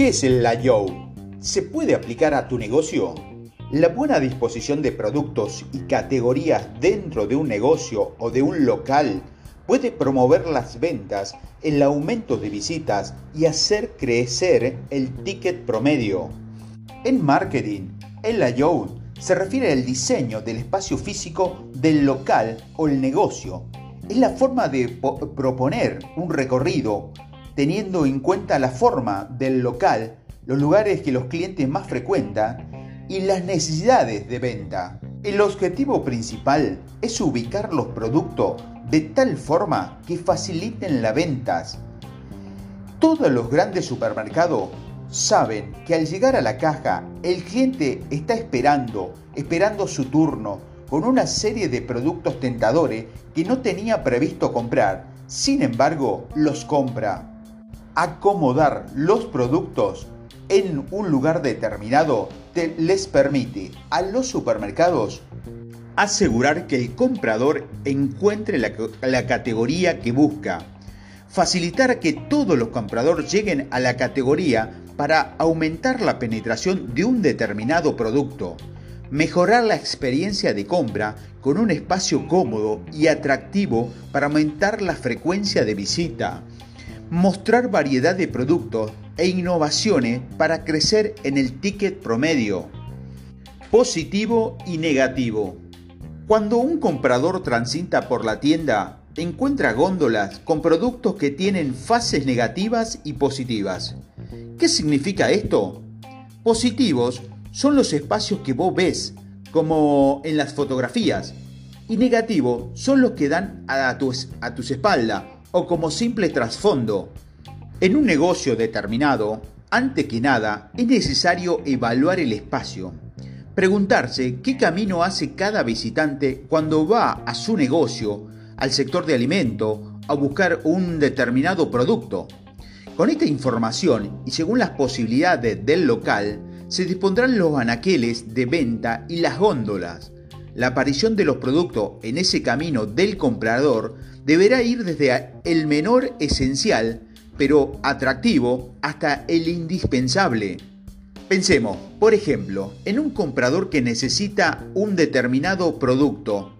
¿Qué es el layout? ¿Se puede aplicar a tu negocio? La buena disposición de productos y categorías dentro de un negocio o de un local puede promover las ventas, el aumento de visitas y hacer crecer el ticket promedio. En marketing, el layout se refiere al diseño del espacio físico del local o el negocio. Es la forma de proponer un recorrido teniendo en cuenta la forma del local, los lugares que los clientes más frecuentan y las necesidades de venta. El objetivo principal es ubicar los productos de tal forma que faciliten las ventas. Todos los grandes supermercados saben que al llegar a la caja el cliente está esperando, esperando su turno, con una serie de productos tentadores que no tenía previsto comprar, sin embargo los compra. Acomodar los productos en un lugar determinado les permite a los supermercados asegurar que el comprador encuentre la, categoría que busca, facilitar que todos los compradores lleguen a la categoría para aumentar la penetración de un determinado producto, mejorar la experiencia de compra con un espacio cómodo y atractivo para aumentar la frecuencia de visita, mostrar variedad de productos e innovaciones para crecer en el ticket promedio. Positivo y negativo. Cuando un comprador transita por la tienda, encuentra góndolas con productos que tienen fases negativas y positivas. ¿Qué significa esto? Positivos son los espacios que vos ves, como en las fotografías, y negativos son los que dan a tus, a tus espaldas o como simple trasfondo. En un negocio determinado, antes que nada, es necesario evaluar el espacio. Preguntarse qué camino hace cada visitante cuando va a su negocio, al sector de alimento, a buscar un determinado producto. Con esta información y según las posibilidades del local, se dispondrán los anaqueles de venta y las góndolas. La aparición de los productos en ese camino del comprador deberá ir desde el menor esencial pero atractivo hasta el indispensable. Pensemos, por ejemplo, en un comprador que necesita un determinado producto.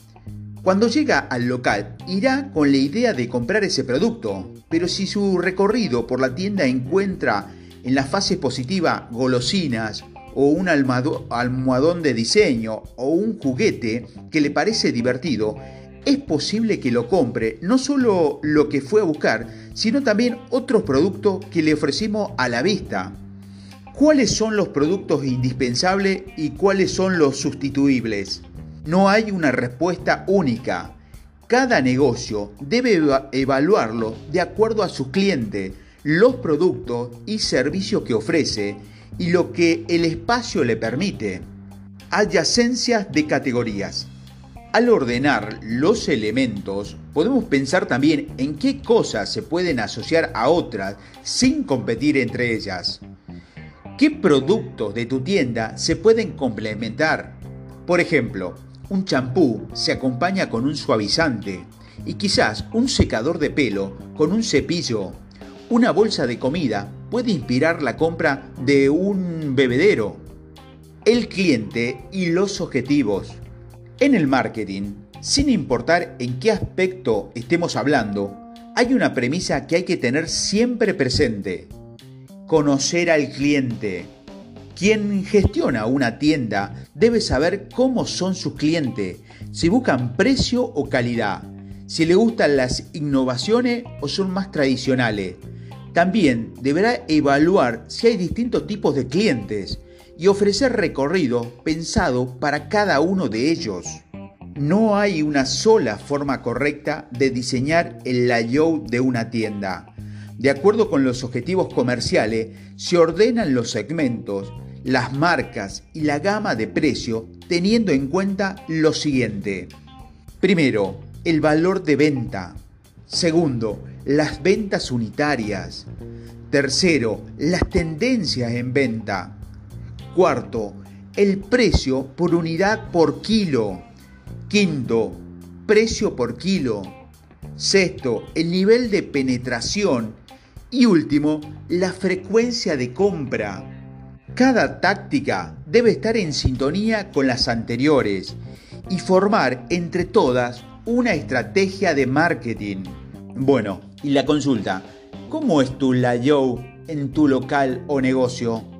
Cuando llega al local, irá con la idea de comprar ese producto, pero si su recorrido por la tienda encuentra en la fase positiva golosinas o un almohadón de diseño o un juguete que le parece divertido, es posible que lo compre no solo lo que fue a buscar, sino también otros productos que le ofrecimos a la vista. ¿Cuáles son los productos indispensables y cuáles son los sustituibles? No hay una respuesta única. Cada negocio debe evaluarlo de acuerdo a su cliente, los productos y servicios que ofrece y lo que el espacio le permite. Adyacencias de categorías. Al ordenar los elementos, podemos pensar también en qué cosas se pueden asociar a otras sin competir entre ellas. ¿Qué productos de tu tienda se pueden complementar? Por ejemplo, un champú se acompaña con un suavizante y quizás un secador de pelo con un cepillo. Una bolsa de comida puede inspirar la compra de un bebedero. El cliente y los objetivos. En el marketing, sin importar en qué aspecto estemos hablando, hay una premisa que hay que tener siempre presente. Conocer al cliente. Quien gestiona una tienda debe saber cómo son sus clientes, si buscan precio o calidad, si le gustan las innovaciones o son más tradicionales. También deberá evaluar si hay distintos tipos de clientes y ofrecer recorrido pensado para cada uno de ellos. No hay una sola forma correcta de diseñar el layout de una tienda. De acuerdo con los objetivos comerciales, se ordenan los segmentos, las marcas y la gama de precio teniendo en cuenta lo siguiente. Primero, el valor de venta. Segundo, las ventas unitarias. Tercero, las tendencias en venta. Cuarto, el precio por unidad por kilo. Quinto, precio por kilo. Sexto, el nivel de penetración. Y último, la frecuencia de compra. Cada táctica debe estar en sintonía con las anteriores y formar entre todas una estrategia de marketing. Bueno, y la consulta, ¿cómo es tu layout en tu local o negocio?